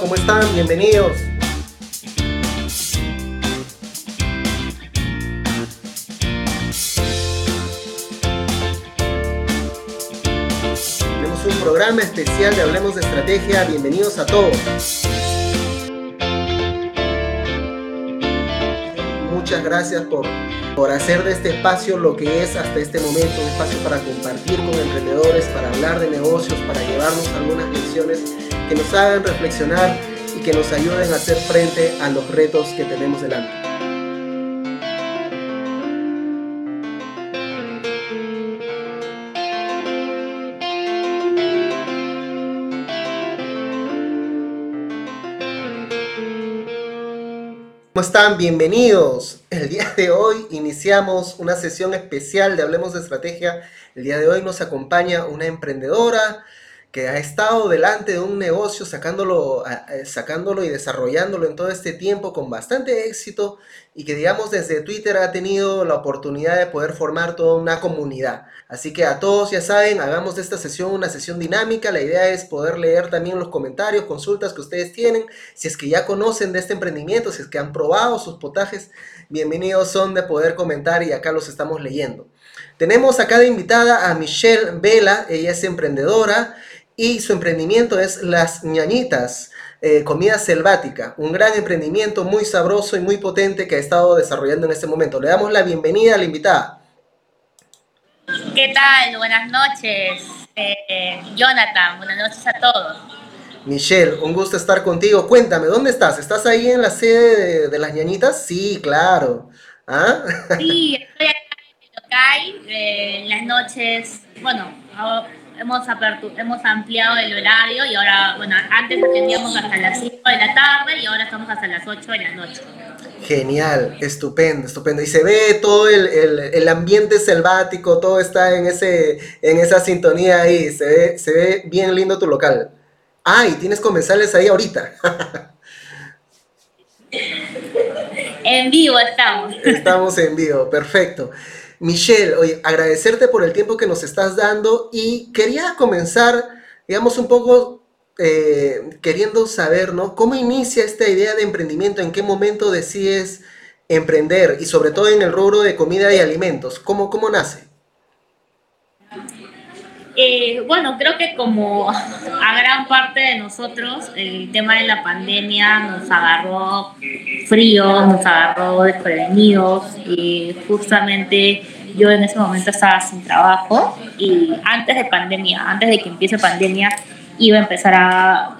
¿cómo están? Bienvenidos. Tenemos un programa especial de Hablemos de Estrategia. Bienvenidos a todos. Muchas gracias por, por hacer de este espacio lo que es hasta este momento, un espacio para compartir con emprendedores, para hablar de negocios, para llevarnos algunas lecciones que nos hagan reflexionar y que nos ayuden a hacer frente a los retos que tenemos delante. ¿Cómo están? Bienvenidos. El día de hoy iniciamos una sesión especial de Hablemos de Estrategia. El día de hoy nos acompaña una emprendedora, que ha estado delante de un negocio sacándolo, sacándolo y desarrollándolo en todo este tiempo con bastante éxito y que digamos desde Twitter ha tenido la oportunidad de poder formar toda una comunidad. Así que a todos ya saben, hagamos de esta sesión una sesión dinámica. La idea es poder leer también los comentarios, consultas que ustedes tienen. Si es que ya conocen de este emprendimiento, si es que han probado sus potajes, bienvenidos son de poder comentar y acá los estamos leyendo. Tenemos acá de invitada a Michelle Vela, ella es emprendedora y su emprendimiento es Las ñañitas, eh, comida selvática, un gran emprendimiento muy sabroso y muy potente que ha estado desarrollando en este momento. Le damos la bienvenida a la invitada. ¿Qué tal? Buenas noches, eh, Jonathan, buenas noches a todos. Michelle, un gusto estar contigo. Cuéntame, ¿dónde estás? ¿Estás ahí en la sede de, las ñañitas? Sí, claro. ¿Ah? Sí, estoy acá en el local, eh, en las noches, bueno, hemos, hemos ampliado el horario y ahora, bueno, antes atendíamos hasta las 5 de la tarde y ahora estamos hasta las 8 de la noche. Genial, estupendo, estupendo. Y se ve todo el, el, el, ambiente selvático, todo está en, ese, en esa sintonía ahí, se ve, se ve bien lindo tu local. Ah, y tienes comensales ahí ahorita. en vivo estamos. Estamos en vivo, perfecto. Michelle, oye, agradecerte por el tiempo que nos estás dando y quería comenzar, digamos, un poco eh, queriendo saber, ¿no? ¿Cómo inicia esta idea de emprendimiento? ¿En qué momento decides emprender? Y sobre todo en el rubro de comida y alimentos. ¿Cómo, cómo nace? Eh, bueno, creo que como a gran parte de nosotros, el tema de la pandemia nos agarró frío, nos agarró desprevenidos y justamente yo en ese momento estaba sin trabajo y antes de pandemia, antes de que empiece pandemia, iba a empezar a,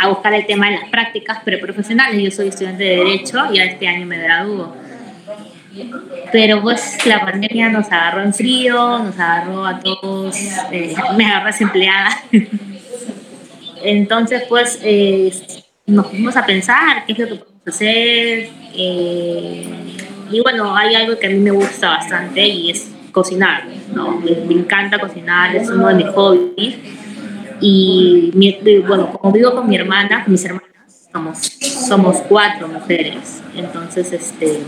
a buscar el tema de las prácticas preprofesionales. Yo soy estudiante de Derecho y este año me gradúo pero pues la pandemia nos agarró en frío, nos agarró a todos, eh, me agarró desempleada. Entonces pues eh, nos fuimos a pensar qué es lo que podemos hacer. Eh, y bueno, hay algo que a mí me gusta bastante y es cocinar. ¿no? Me, encanta cocinar, es uno de mis hobbies. Y bueno, como vivo con mi hermana, mis hermanas, somos, somos cuatro mujeres. Entonces, este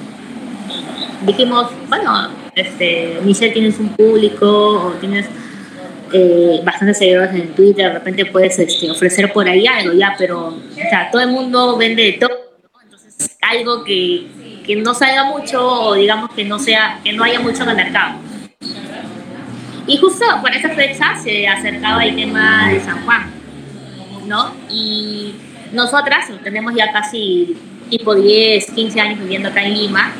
dijimos, bueno, este, Michelle tienes un público o tienes eh, bastantes seguidores en Twitter, de repente puedes este, ofrecer por ahí algo, ya, pero o sea, todo el mundo vende de todo, entonces algo que, que, no salga mucho o digamos que no, sea, que no haya mucho en el mercado. Y justo por esa fecha se acercaba el tema de San Juan, ¿no? Y nosotras tenemos ya casi tipo 10, 15 años viviendo acá en Lima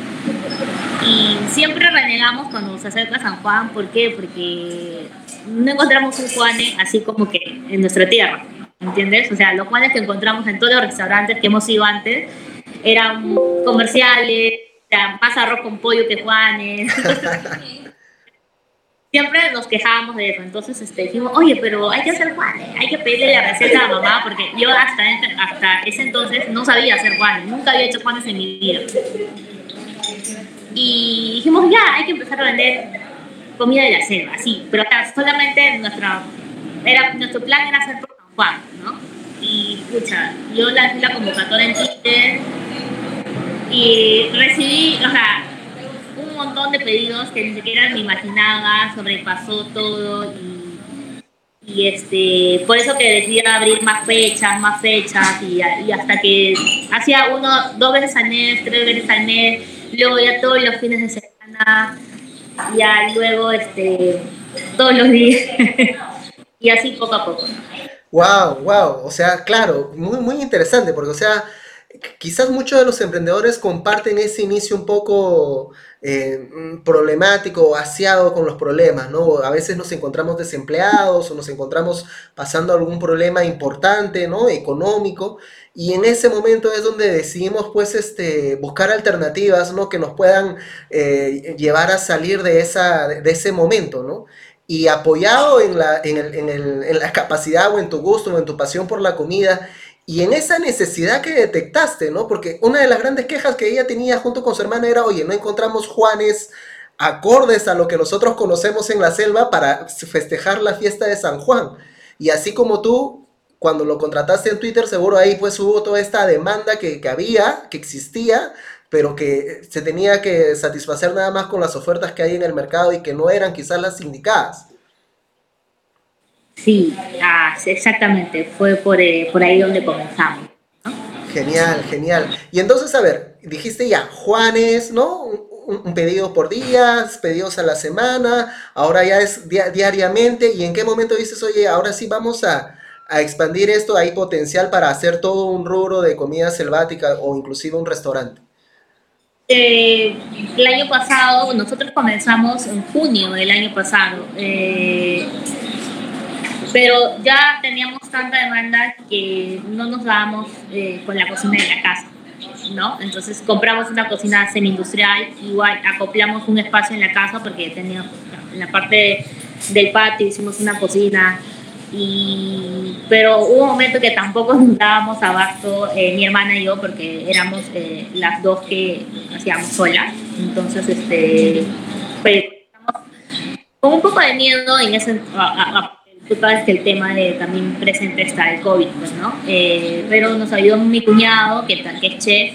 y siempre renegamos cuando se acerca San Juan, ¿por qué? Porque no encontramos un Juane así como que en nuestra tierra, ¿entiendes? O sea, los Juanes que encontramos en todos los restaurantes que hemos ido antes eran comerciales, más arroz con pollo que Juanes. siempre nos quejábamos de eso. Entonces este, dijimos, oye, pero hay que hacer Juanes, hay que pedirle la receta a mamá, porque yo hasta, hasta ese entonces no sabía hacer Juanes, nunca había hecho Juanes en mi vida. Y dijimos, ya, hay que empezar a vender comida de la selva, sí, pero solamente nuestra, era, nuestro plan era hacer por San Juan, ¿no? Y, escucha, yo lancé la convocatoria en Twitter y recibí, o sea, un montón de pedidos que ni siquiera me imaginaba, sobrepasó todo y Y este, por eso que decidí abrir más fechas, más fechas, y, y hasta que hacía uno, dos veces al mes, tres veces al mes, luego ya todos los fines de semana, ya luego este, todos los días, y así poco a poco. Wow, wow, o sea, claro, muy, muy interesante, porque, o sea, quizás muchos de los emprendedores comparten ese inicio un poco eh, mm, problemático o aseado con los problemas, ¿no? A veces nos encontramos desempleados o nos encontramos pasando algún problema importante, ¿no? Económico. Y en ese momento es donde decidimos, pues, este, buscar alternativas, ¿no? Que nos puedan eh, llevar a salir de, esa, de ese momento, ¿no? Y apoyado en la, en, el, en, el, en la capacidad o en tu gusto o en tu pasión por la comida y en esa necesidad que detectaste, ¿no? Porque una de las grandes quejas que ella tenía junto con su hermana era, oye, no encontramos Juanes acordes a lo que nosotros conocemos en la selva para festejar la fiesta de San Juan. Y así como tú, cuando lo contrataste en Twitter, seguro ahí pues hubo toda esta demanda que, que había, que existía, pero que se tenía que satisfacer nada más con las ofertas que hay en el mercado y que no eran quizás las indicadas. Sí, ah, exactamente, fue por, eh, por ahí donde comenzamos. Genial, genial. Y entonces, a ver, dijiste ya, Juanes, ¿no? Un, pedido por días, pedidos a la semana, ahora ya es diariamente. ¿Y en qué momento dices, oye, ahora sí vamos a, a expandir esto? ¿Hay potencial para hacer todo un rubro de comida selvática o inclusive un restaurante? Eh, el año pasado, nosotros comenzamos en junio del año pasado. Eh, pero ya teníamos tanta demanda que no nos dábamos eh, con la cocina de la casa, ¿no? Entonces compramos una cocina semi-industrial, igual acoplamos un espacio en la casa porque teníamos, en la parte del patio hicimos una cocina, y, pero hubo un momento que tampoco nos dábamos abasto, eh, mi hermana y yo, porque éramos eh, las dos que hacíamos solas, entonces este, pues, con un poco de miedo en ese... A, tú sabes que el tema de también presente está el COVID, pues, ¿no? Eh, pero nos ayudó mi cuñado, que, que es chef,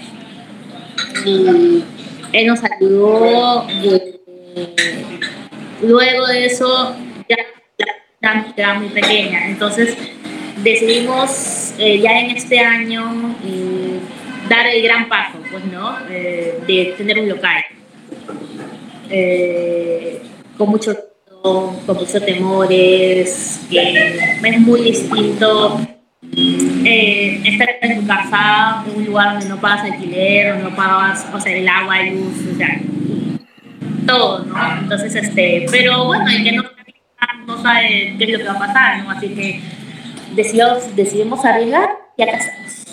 y él nos ayudó. Eh, luego de eso, ya la era muy pequeña, entonces decidimos eh, ya en este año dar el gran paso, pues, ¿no? de tener un local. con mucho con muchos temores, es muy distinto eh, estar en tu casa, en un lugar donde no pagas alquiler, no pagas, o sea, el agua, luz, o sea, todo, ¿no? Entonces, este, pero bueno, el que no, no sabe qué es lo que va a pasar, ¿no? Así que decidimos, decidimos arriesgar y acá estamos.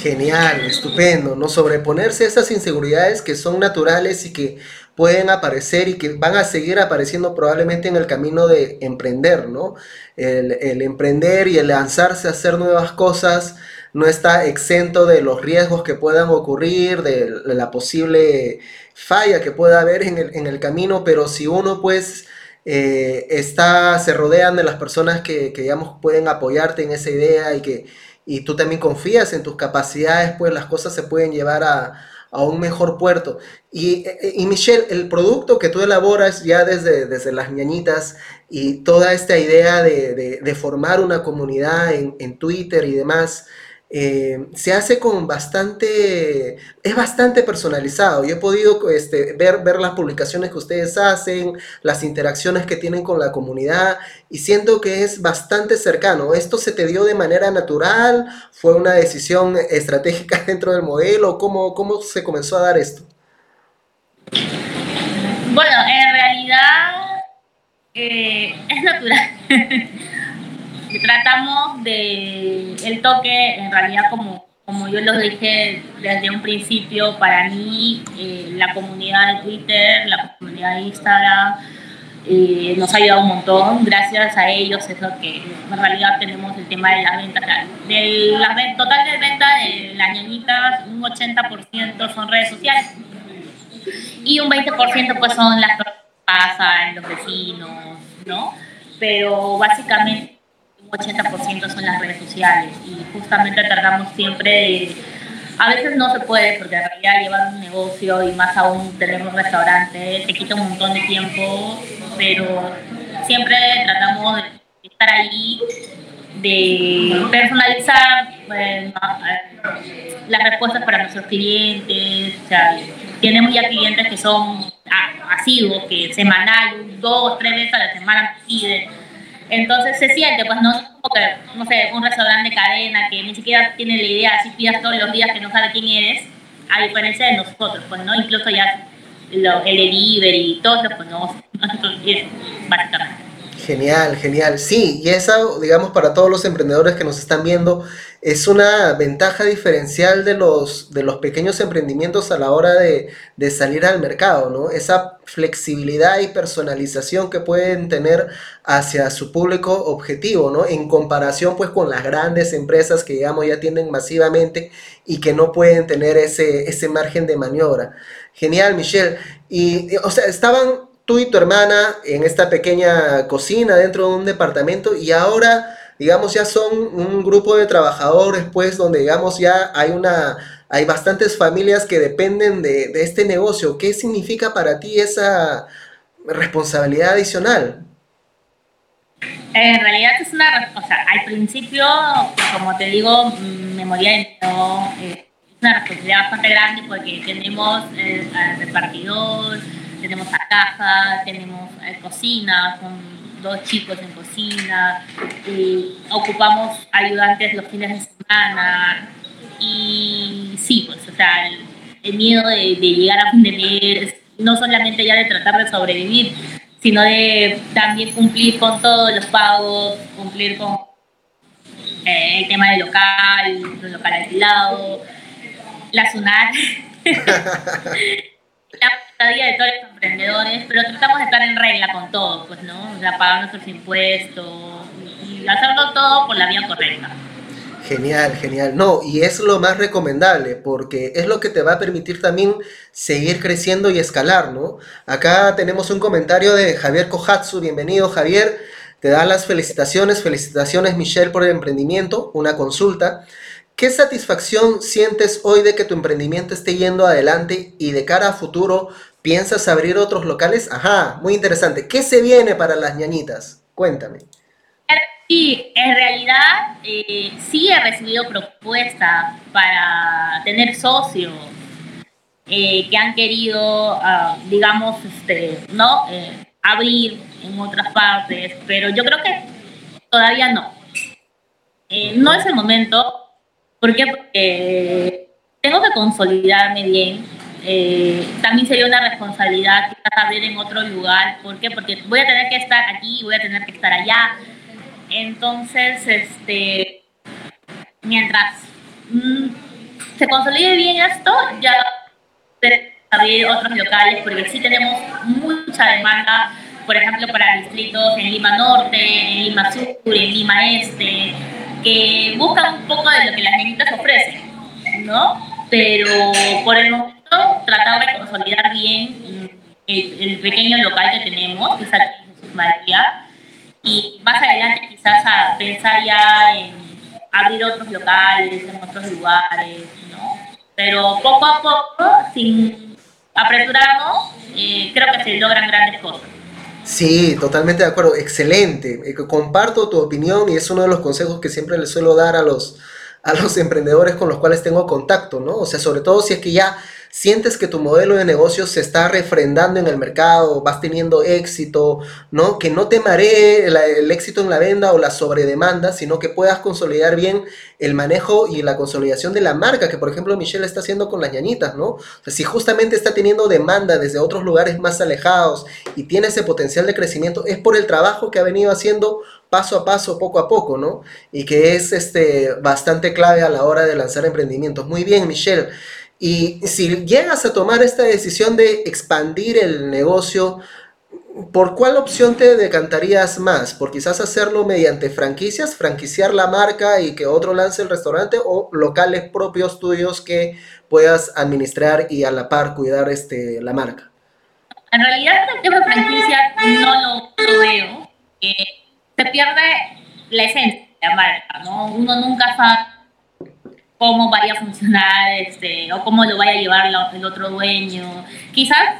Genial, estupendo, ¿no? Sobreponerse a esas inseguridades que son naturales y que pueden aparecer y que van a seguir apareciendo probablemente en el camino de emprender, ¿no? El, emprender y el lanzarse a hacer nuevas cosas no está exento de los riesgos que puedan ocurrir, de, la posible falla que pueda haber en el, camino, pero si uno pues eh, está, se rodean de las personas que, que, digamos, pueden apoyarte en esa idea y que y tú también confías en tus capacidades, pues las cosas se pueden llevar a, a un mejor puerto. Y, eh, y, Michelle, el producto que tú elaboras ya desde, desde las ñañitas y toda esta idea de, de, de formar una comunidad en, en, Twitter y demás, eh, se hace con bastante, es bastante personalizado. Yo he podido este, ver, ver las publicaciones que ustedes hacen, las interacciones que tienen con la comunidad y siento que es bastante cercano. ¿Esto se te dio de manera natural? ¿Fue una decisión estratégica dentro del modelo? ¿Cómo, cómo se comenzó a dar esto? Bueno, en realidad eh, es natural. tratamos de el toque, en realidad como, como yo lo dije desde un principio, para mí eh, la comunidad de Twitter, la comunidad de Instagram, eh, nos ha ayudado un montón. Gracias a ellos es lo que en realidad tenemos el tema de las ventas. De la total de venta de las ñañitas, un 80% son redes sociales y un 20% pues son las cosas que pasan, los vecinos, ¿no? Pero básicamente 80% son las redes sociales y justamente tratamos siempre de... A veces no se puede porque en realidad llevar un negocio y más aún tener un restaurante te quita un montón de tiempo, pero siempre tratamos estar ahí, de personalizar eh, las respuestas para nuestros clientes. O sea, tenemos ya clientes que son asiduos, que semanal, dos, tres veces a la semana piden. Entonces se siente, pues no como que, no sé, un restaurante de cadena que ni siquiera tiene la idea, si pidas todos los días que no sabe quién eres, a diferencia de nosotros, pues no, incluso ya lo, el delivery y todo eso, pues no, nosotros básicamente. Genial, genial. Sí, y esa, digamos, para todos los emprendedores que nos están viendo, es una ventaja diferencial de los, de los pequeños emprendimientos a la hora de, de salir al mercado, ¿no? Esa flexibilidad y personalización que pueden tener hacia su público objetivo, ¿no? En comparación, pues, con las grandes empresas que, digamos, ya tienen masivamente y que no pueden tener ese, ese margen de maniobra. Genial, Michelle. Y, o sea, estaban tú y tu hermana en esta pequeña cocina dentro de un departamento y ahora, digamos, ya son un grupo de trabajadores, pues, donde, digamos, ya hay una, hay bastantes familias que dependen de, este negocio. ¿Qué significa para ti esa responsabilidad adicional? En realidad es una, o sea, al principio, como te digo, me moría de miedo, eh, es una responsabilidad bastante grande porque tenemos eh, al repartidor, tenemos a caja, tenemos eh, cocina, con dos chicos en cocina, ocupamos ayudantes los fines de semana y sí, pues, o sea, el, miedo de, llegar a fin de no solamente ya de tratar de sobrevivir, sino de también cumplir con todos los pagos, cumplir con eh, el tema del local, el local alquilado, la SUNAT. la día de todos los emprendedores, pero tratamos de estar en regla con todo, pues, ¿no? O sea, pagar nuestros impuestos y hacerlo todo por la vía correcta. Genial, genial. No, y es lo más recomendable porque es lo que te va a permitir también seguir creciendo y escalar, ¿no? Acá tenemos un comentario de Javier Kohatsu. Bienvenido, Javier. Te da las felicitaciones. Felicitaciones, Michelle, por el emprendimiento. Una consulta. ¿Qué satisfacción sientes hoy de que tu emprendimiento esté yendo adelante y de cara a futuro piensas abrir otros locales? Ajá, muy interesante. ¿Qué se viene para las ñañitas? Cuéntame. Sí, en realidad eh, sí he recibido propuestas para tener socios eh, que han querido, ah, digamos, este, ¿no? Eh, abrir en otras partes, pero yo creo que todavía no. no es el momento ¿Por qué? Porque tengo que consolidarme bien. Eh, también sería una responsabilidad abrir en otro lugar. ¿Por qué? Porque voy a tener que estar aquí, voy a tener que estar allá. Entonces, este, mientras mm, se consolide bien esto, ya abrir otros locales, porque sí tenemos mucha demanda, por ejemplo, para distritos en Lima Norte, en Lima Sur, en Lima Este, que buscan un poco de lo que las niñitas ofrecen, ¿no? Pero por el momento tratar de consolidar bien el, pequeño local que tenemos, que es aquí en Jesús María, y más adelante quizás a pensar ya en abrir otros locales, en otros lugares, ¿no? Pero poco a poco, sin apresurarnos, eh, creo que se logran grandes cosas. Sí, totalmente de acuerdo. Excelente. Eh, comparto tu opinión y es uno de los consejos que siempre le suelo dar a los, a los emprendedores con los cuales tengo contacto, ¿no? O sea, sobre todo si es que ya sientes que tu modelo de negocio se está refrendando en el mercado, vas teniendo éxito, ¿no? Que no te maree el, éxito en la venta o la sobredemanda, sino que puedas consolidar bien el manejo y la consolidación de la marca, que por ejemplo Michelle está haciendo con las ñañitas, ¿no? Si justamente está teniendo demanda desde otros lugares más alejados y tiene ese potencial de crecimiento, es por el trabajo que ha venido haciendo paso a paso, poco a poco, ¿no? Y que es este, bastante clave a la hora de lanzar emprendimientos. Muy bien, Michelle. Y si llegas a tomar esta decisión de expandir el negocio, ¿por cuál opción te decantarías más? ¿Por quizás hacerlo mediante franquicias, franquiciar la marca y que otro lance el restaurante o locales propios tuyos que puedas administrar y a la par cuidar este, la marca? En realidad el tema de franquicia no lo, veo. se pierde la esencia de la marca, ¿no? Uno nunca sabe cómo vaya a funcionar este, o cómo lo vaya a llevar el otro dueño. Quizás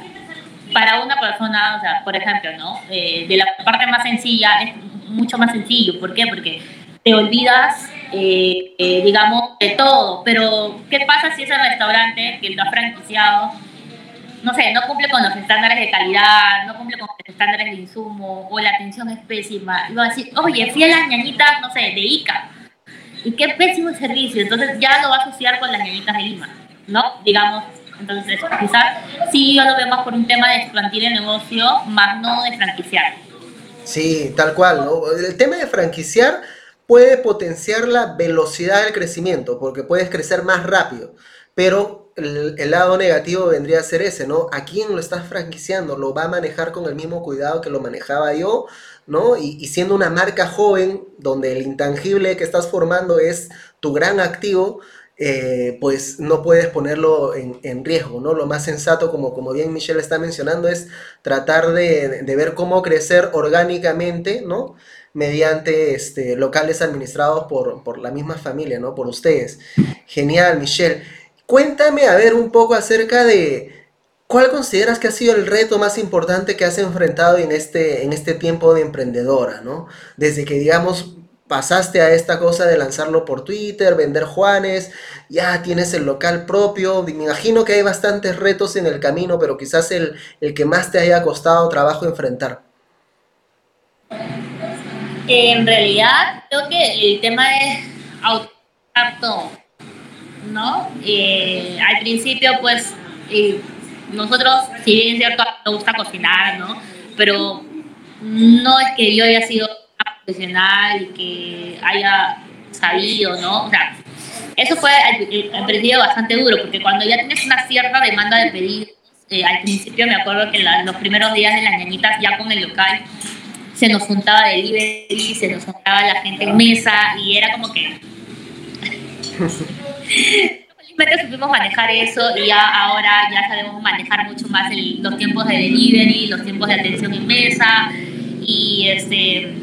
para una persona, o sea, por ejemplo, ¿no? Eh, de la parte más sencilla es mucho más sencillo. ¿Por qué? Porque te olvidas, eh, eh, digamos, de todo. Pero, ¿qué pasa si ese restaurante que lo ha franquiciado, no sé, no cumple con los estándares de calidad, no cumple con los estándares de insumo, o la atención es pésima? Y va a decir, oye, fui a las ñañitas, no sé, de Ica. Y qué pésimo servicio. Entonces ya lo va a asociar con las ñañitas de Lima, ¿no? Digamos, entonces, quizás sí yo lo veo más por un tema de expandir el negocio, más no de franquiciar. Sí, tal cual, ¿no? El tema de franquiciar puede potenciar la velocidad del crecimiento, porque puedes crecer más rápido, pero el, el, lado negativo vendría a ser ese, ¿no? ¿A quién lo estás franquiciando? ¿Lo va a manejar con el mismo cuidado que lo manejaba yo? ¿No? Y, siendo una marca joven, donde el intangible que estás formando es tu gran activo, eh, pues no puedes ponerlo en, en, riesgo, ¿no? Lo más sensato, como, como bien Michelle está mencionando, es tratar de, de ver cómo crecer orgánicamente, ¿no? Mediante este, locales administrados por, por, la misma familia, ¿no? Por ustedes. Genial, Michelle. Cuéntame, a ver, un poco acerca de cuál consideras que ha sido el reto más importante que has enfrentado en este, en este tiempo de emprendedora, ¿no? Desde que, digamos, pasaste a esta cosa de lanzarlo por Twitter, vender Juanes, ya tienes el local propio, me imagino que hay bastantes retos en el camino, pero quizás el, el que más te haya costado trabajo enfrentar. En realidad, creo que el tema es auto, ¿no? Eh, al principio, pues, eh, nosotros, si bien es cierto, nos gusta cocinar, ¿no? Pero no es que yo haya sido profesional y que haya sabido, ¿no? O sea, eso fue al, principio bastante duro, porque cuando ya tienes una cierta demanda de pedidos, eh, al principio me acuerdo que los primeros días de las ñañitas ya con el local se nos juntaba delivery, se nos juntaba la gente en mesa y era como que... Felizmente supimos manejar eso y ya ahora ya sabemos manejar mucho más el, los tiempos de delivery, los tiempos de atención en mesa y este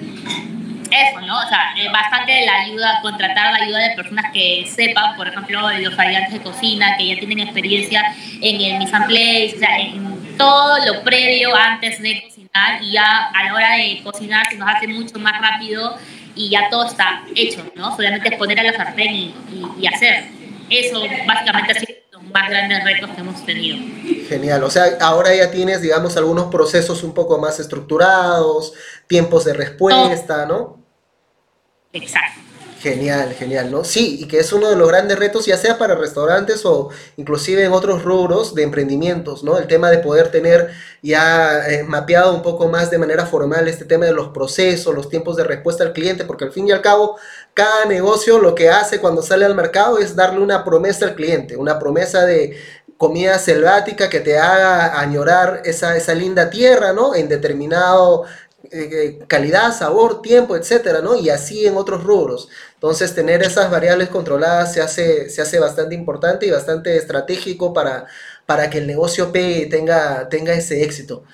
eso, ¿no? O sea, eh, bastante la ayuda, contratar la ayuda de personas que sepan, por ejemplo, los ayudantes de cocina, que ya tienen experiencia en el mise en place, o sea, en todo lo previo antes de cocinar y ya a la hora de cocinar se nos hace mucho más rápido y ya todo está hecho, ¿no? Solamente es poner a la sartén y, y, y hacer. Eso básicamente ha sido los más grandes retos que hemos tenido. Genial, o sea, ahora ya tienes, digamos, algunos procesos un poco más estructurados, tiempos de respuesta, ¿no? Exacto. Genial, genial, ¿no? Sí, y que es uno de los grandes retos, ya sea para restaurantes o inclusive en otros rubros de emprendimientos, ¿no? El tema de poder tener ya eh, mapeado un poco más de manera formal este tema de los procesos, los tiempos de respuesta al cliente, porque al fin y al cabo, cada negocio lo que hace cuando sale al mercado es darle una promesa al cliente, una promesa de comida selvática que te haga añorar esa, esa linda tierra, ¿no? En determinado eh, calidad, sabor, tiempo, etcétera, ¿no? Y así en otros rubros. Entonces, tener esas variables controladas se hace, se hace bastante importante y bastante estratégico para, para que el negocio pegue y tenga, tenga ese éxito.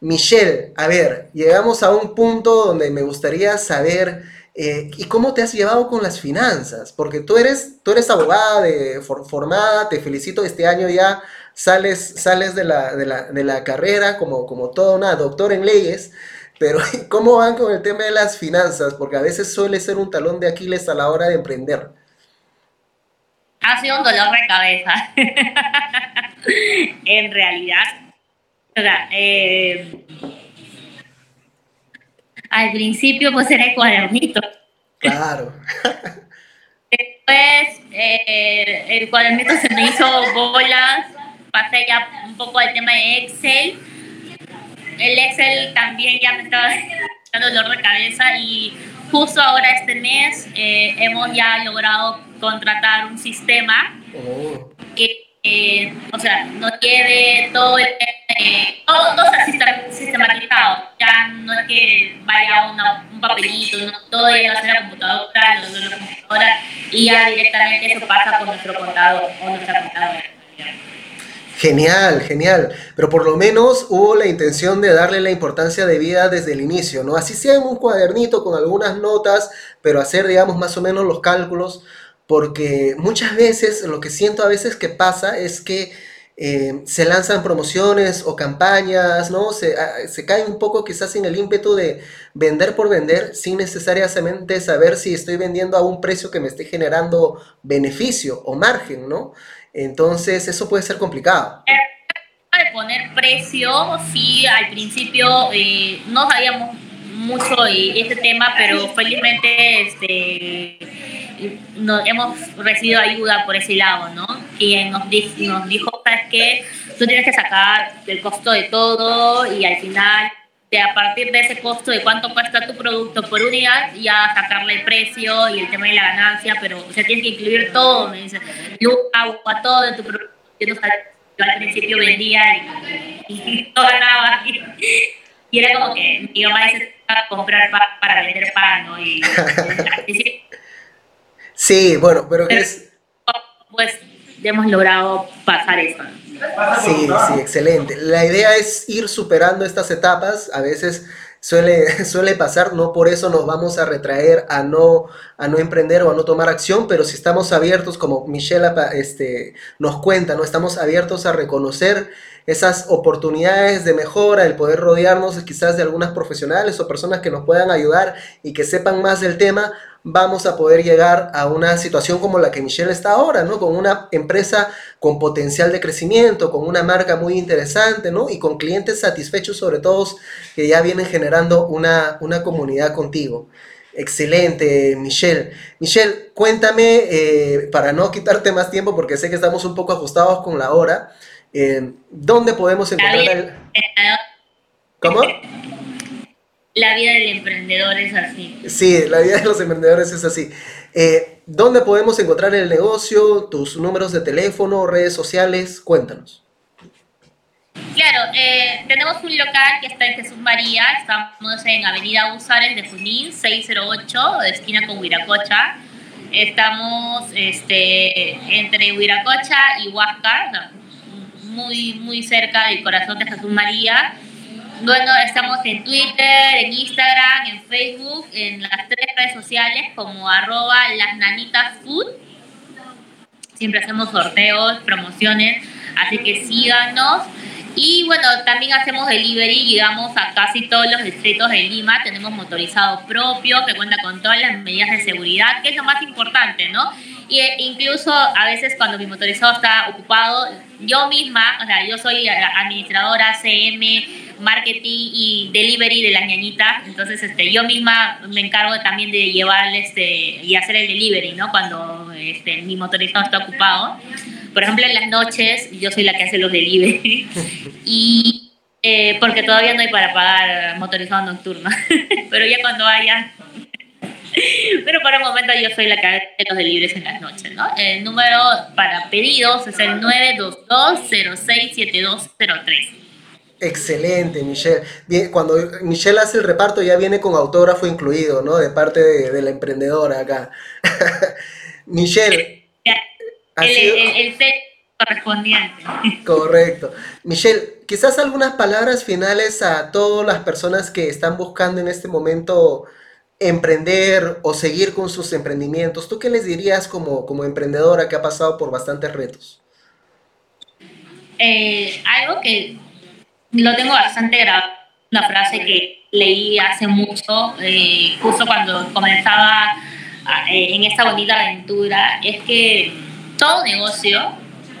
Michelle, a ver, llegamos a un punto donde me gustaría saber eh, ¿y cómo te has llevado con las finanzas? Porque tú eres, tú eres abogada de, for, formada, te felicito, este año ya sales, sales de, la, de, la, de la carrera como, como toda una doctora en leyes. Pero, ¿cómo van con el tema de las finanzas? Porque a veces suele ser un talón de Aquiles a la hora de emprender. Ha sido un dolor de cabeza. en realidad. O sea, eh, al principio, pues era el cuadernito. Claro. Después, eh, el cuadernito se me hizo bolas. Pasé ya un poco al tema de Excel el Excel también ya me estaba dando dolor de cabeza y justo ahora este mes eh, hemos ya logrado contratar un sistema oh. que, eh, o sea, nos lleve todo el eh, todo, todo está sistematizado. Ya no es que vaya una, un papelito, no, todo lo hace la computadora, lo, lo, la computadora y ya directamente eso pasa con nuestro contador o nuestra contadora. Genial, genial. Pero por lo menos hubo la intención de darle la importancia de vida desde el inicio, ¿no? Así sea en un cuadernito con algunas notas, pero hacer, digamos, más o menos los cálculos, porque muchas veces lo que siento a veces que pasa es que eh, se lanzan promociones o campañas, ¿no? Se, ah, se, cae un poco quizás en el ímpetu de vender por vender sin necesariamente saber si estoy vendiendo a un precio que me esté generando beneficio o margen, ¿no? Entonces eso puede ser complicado. De poner precio, sí, al principio eh, no sabíamos mucho de este tema, pero felizmente este, nos hemos recibido ayuda por ese lado, ¿no? Y nos, nos dijo, ¿sabes qué? Tú tienes que sacar el costo de todo y al final, de a partir de ese costo de cuánto cuesta tu producto por unidad, ya sacarle el precio y el tema de la ganancia, pero o sea, tienes que incluir todo, me dice, luz, agua, todo de tu producto. Yo, al principio vendía y, y no ganaba. Y, era como que mi mamá dice, comprar pan para vender pan, ¿no? Y, Sí, bueno, pero es... Pues hemos logrado pasar eso. Sí, sí, excelente. La idea es ir superando estas etapas. A veces suele, suele pasar, no por eso nos vamos a retraer a no, a no emprender o a no tomar acción, pero si estamos abiertos, como Michelle este, nos cuenta, ¿no? estamos abiertos a reconocer esas oportunidades de mejora, el poder rodearnos quizás de algunas profesionales o personas que nos puedan ayudar y que sepan más del tema, vamos a poder llegar a una situación como la que Michelle está ahora, ¿no? Con una empresa con potencial de crecimiento, con una marca muy interesante, ¿no? Y con clientes satisfechos sobre todo que ya vienen generando una, una comunidad contigo. Excelente, Michelle. Michelle, cuéntame, eh, para no quitarte más tiempo, porque sé que estamos un poco ajustados con la hora, eh, ¿dónde podemos encontrar el... ¿Cómo? La vida del emprendedor es así. Sí, la vida de los emprendedores es así. Eh, ¿Dónde podemos encontrar el negocio, tus números de teléfono, redes sociales? Cuéntanos. Claro, eh, tenemos un local que está en Jesús María, estamos en Avenida Usares de Junín, 608, de esquina con Huiracocha. Estamos este, entre Huiracocha y Huáscar, muy, muy cerca del corazón de Jesús María. Bueno, estamos en Twitter, en Instagram, en Facebook, en las tres redes sociales como arroba las nanitas food. Siempre hacemos sorteos, promociones, así que síganos. Y bueno, también hacemos delivery, llegamos a casi todos los distritos de Lima, tenemos motorizado propio que cuenta con todas las medidas de seguridad, que es lo más importante, ¿no? Y eh, incluso a veces cuando mi motorizado está ocupado, yo misma, o sea, yo soy administradora CM, marketing y delivery de las ñañitas, entonces este, yo misma me encargo también de llevar este, y hacer el delivery, ¿no? Cuando este, mi motorizado está ocupado. Por ejemplo, en las noches yo soy la que hace los delivery y eh, porque todavía no hay para pagar motorizado nocturno, pero ya cuando haya pero por el momento yo soy la que hace los deliveries en las noches, ¿no? El número para pedidos es el 922-067203. Excelente, Michelle. Bien, cuando Michelle hace el reparto ya viene con autógrafo incluido, ¿no? De parte de, la emprendedora acá. Michelle. El, el, correspondiente. Correcto. Michelle, quizás algunas palabras finales a todas las personas que están buscando en este momento emprender o seguir con sus emprendimientos, ¿tú qué les dirías como, como emprendedora que ha pasado por bastantes retos? Eh, algo que lo tengo bastante grabado, una frase que leí hace mucho, eh, justo cuando comenzaba eh, en esta bonita aventura, es que todo negocio,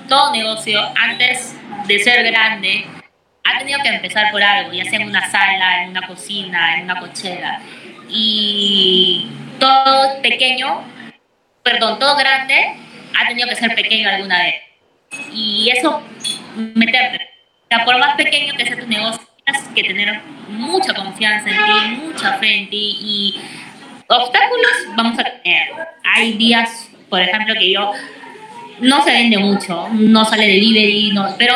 todo negocio, antes de ser grande, ha tenido que empezar por algo, ya sea en una sala, en una cocina, en una cochera y todo pequeño, perdón, todo grande ha tenido que ser pequeño alguna vez. Y eso, meterte. O sea, por más pequeño que sea tu negocio, tienes que tener mucha confianza en ti, mucha fe en ti y obstáculos vamos a tener. Hay días, por ejemplo, que yo no se vende mucho, no sale delivery, no, pero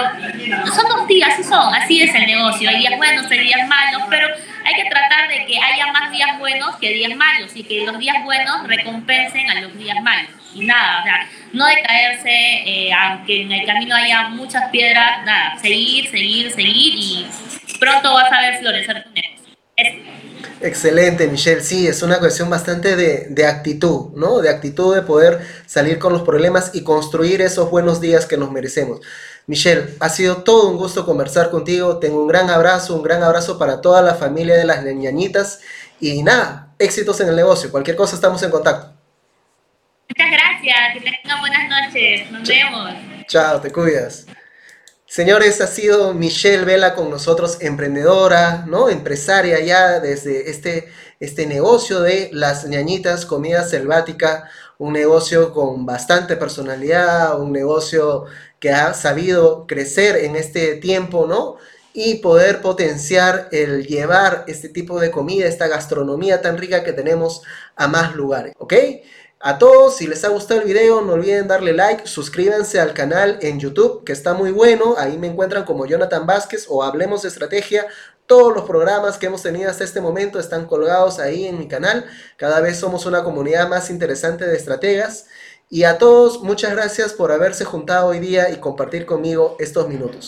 son dos días, son, así es el negocio. Hay días buenos, hay días malos, pero hay que tratar de que haya más días buenos que días malos y que los días buenos recompensen a los días malos. Nada, o sea, no decaerse, eh, aunque en el camino haya muchas piedras, nada, seguir, seguir, seguir y pronto vas a ver florecer tu. Excelente, Michelle. Sí, es una cuestión bastante de, de, actitud, ¿no? De actitud de poder salir con los problemas y construir esos buenos días que nos merecemos. Michelle, ha sido todo un gusto conversar contigo. Tengo un gran abrazo, un gran abrazo para toda la familia de las ñañitas. Y nada, éxitos en el negocio. Cualquier cosa estamos en contacto. Muchas gracias, que tengan buenas noches. Nos vemos. Chao, te cuidas. Señores, ha sido Michelle Vela con nosotros, emprendedora, ¿no? Empresaria ya desde este, este negocio de las ñañitas, comida selvática, un negocio con bastante personalidad, un negocio que ha sabido crecer en este tiempo, ¿no? Y poder potenciar el llevar este tipo de comida, esta gastronomía tan rica que tenemos a más lugares, ¿ok? A todos, si les ha gustado el video, no olviden darle like, suscríbanse al canal en YouTube, que está muy bueno. Ahí me encuentran como Jonathan Vázquez o Hablemos de Estrategia. Todos los programas que hemos tenido hasta este momento están colgados ahí en mi canal. Cada vez somos una comunidad más interesante de estrategas. Y a todos, muchas gracias por haberse juntado hoy día y compartir conmigo estos minutos.